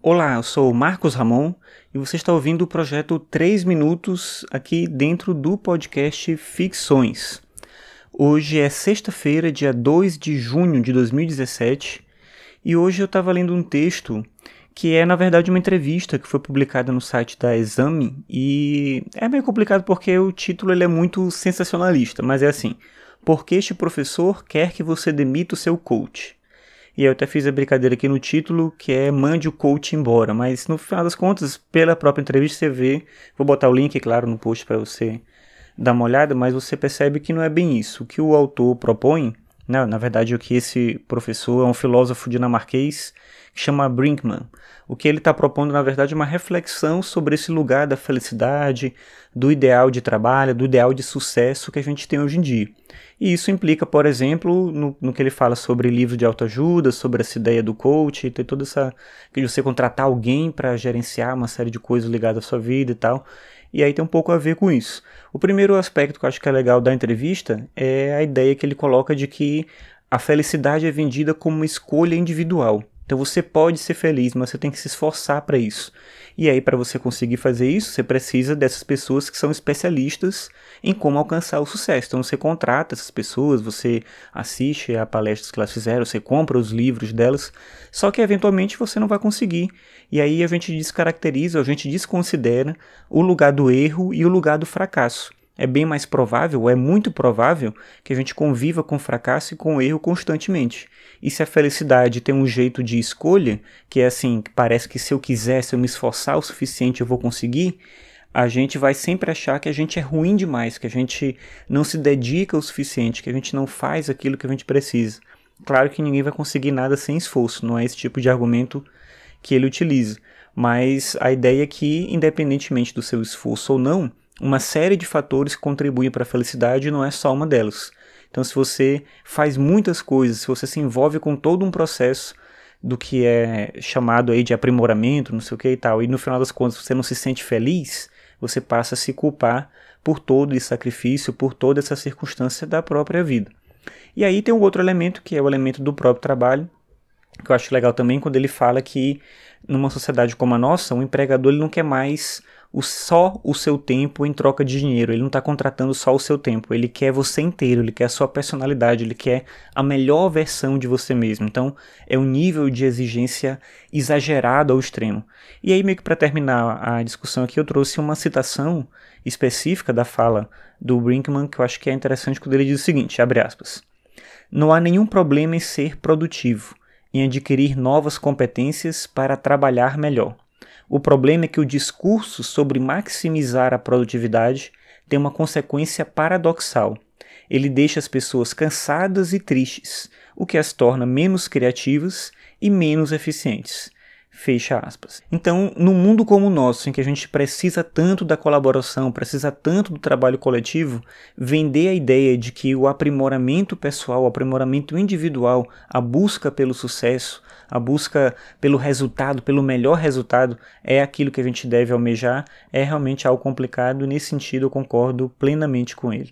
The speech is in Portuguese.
Olá, eu sou Marcos Ramon e você está ouvindo o projeto 3 Minutos aqui dentro do podcast Ficções. Hoje é sexta-feira, dia 2 de junho de 2017, e hoje eu estava lendo um texto que é, na verdade, uma entrevista que foi publicada no site da Exame, e é meio complicado porque o título ele é muito sensacionalista, mas é assim: Por que este professor quer que você demita o seu coach? E eu até fiz a brincadeira aqui no título, que é mande o coach embora. Mas no final das contas, pela própria entrevista, você vê. Vou botar o link, claro, no post para você dar uma olhada, mas você percebe que não é bem isso. O que o autor propõe, né, na verdade, o que esse professor é um filósofo dinamarquês que chama Brinkman. O que ele está propondo, na verdade, é uma reflexão sobre esse lugar da felicidade, do ideal de trabalho, do ideal de sucesso que a gente tem hoje em dia. E isso implica, por exemplo, no, no que ele fala sobre livro de autoajuda, sobre essa ideia do coach, tem toda essa. que você contratar alguém para gerenciar uma série de coisas ligadas à sua vida e tal. E aí tem um pouco a ver com isso. O primeiro aspecto que eu acho que é legal da entrevista é a ideia que ele coloca de que a felicidade é vendida como uma escolha individual. Então você pode ser feliz, mas você tem que se esforçar para isso. E aí, para você conseguir fazer isso, você precisa dessas pessoas que são especialistas em como alcançar o sucesso. Então você contrata essas pessoas, você assiste a palestras que elas fizeram, você compra os livros delas, só que eventualmente você não vai conseguir. E aí a gente descaracteriza, a gente desconsidera o lugar do erro e o lugar do fracasso é bem mais provável, é muito provável, que a gente conviva com fracasso e com erro constantemente. E se a felicidade tem um jeito de escolha, que é assim, parece que se eu quiser, se eu me esforçar o suficiente, eu vou conseguir, a gente vai sempre achar que a gente é ruim demais, que a gente não se dedica o suficiente, que a gente não faz aquilo que a gente precisa. Claro que ninguém vai conseguir nada sem esforço, não é esse tipo de argumento que ele utiliza. Mas a ideia é que, independentemente do seu esforço ou não, uma série de fatores que contribuem para a felicidade não é só uma delas. Então, se você faz muitas coisas, se você se envolve com todo um processo do que é chamado aí de aprimoramento, não sei o que e tal, e no final das contas você não se sente feliz, você passa a se culpar por todo esse sacrifício, por toda essa circunstância da própria vida. E aí tem um outro elemento que é o elemento do próprio trabalho, que eu acho legal também quando ele fala que numa sociedade como a nossa, o empregador ele não quer mais o, só o seu tempo em troca de dinheiro. Ele não está contratando só o seu tempo. Ele quer você inteiro, ele quer a sua personalidade, ele quer a melhor versão de você mesmo. Então é um nível de exigência exagerado ao extremo. E aí, meio que para terminar a discussão aqui, eu trouxe uma citação específica da fala do Brinkman que eu acho que é interessante quando ele diz o seguinte: abre aspas. Não há nenhum problema em ser produtivo, em adquirir novas competências para trabalhar melhor. O problema é que o discurso sobre maximizar a produtividade tem uma consequência paradoxal. Ele deixa as pessoas cansadas e tristes, o que as torna menos criativas e menos eficientes. Fecha aspas. Então, no mundo como o nosso, em que a gente precisa tanto da colaboração, precisa tanto do trabalho coletivo, vender a ideia de que o aprimoramento pessoal, o aprimoramento individual, a busca pelo sucesso, a busca pelo resultado, pelo melhor resultado, é aquilo que a gente deve almejar, é realmente algo complicado. Nesse sentido, eu concordo plenamente com ele.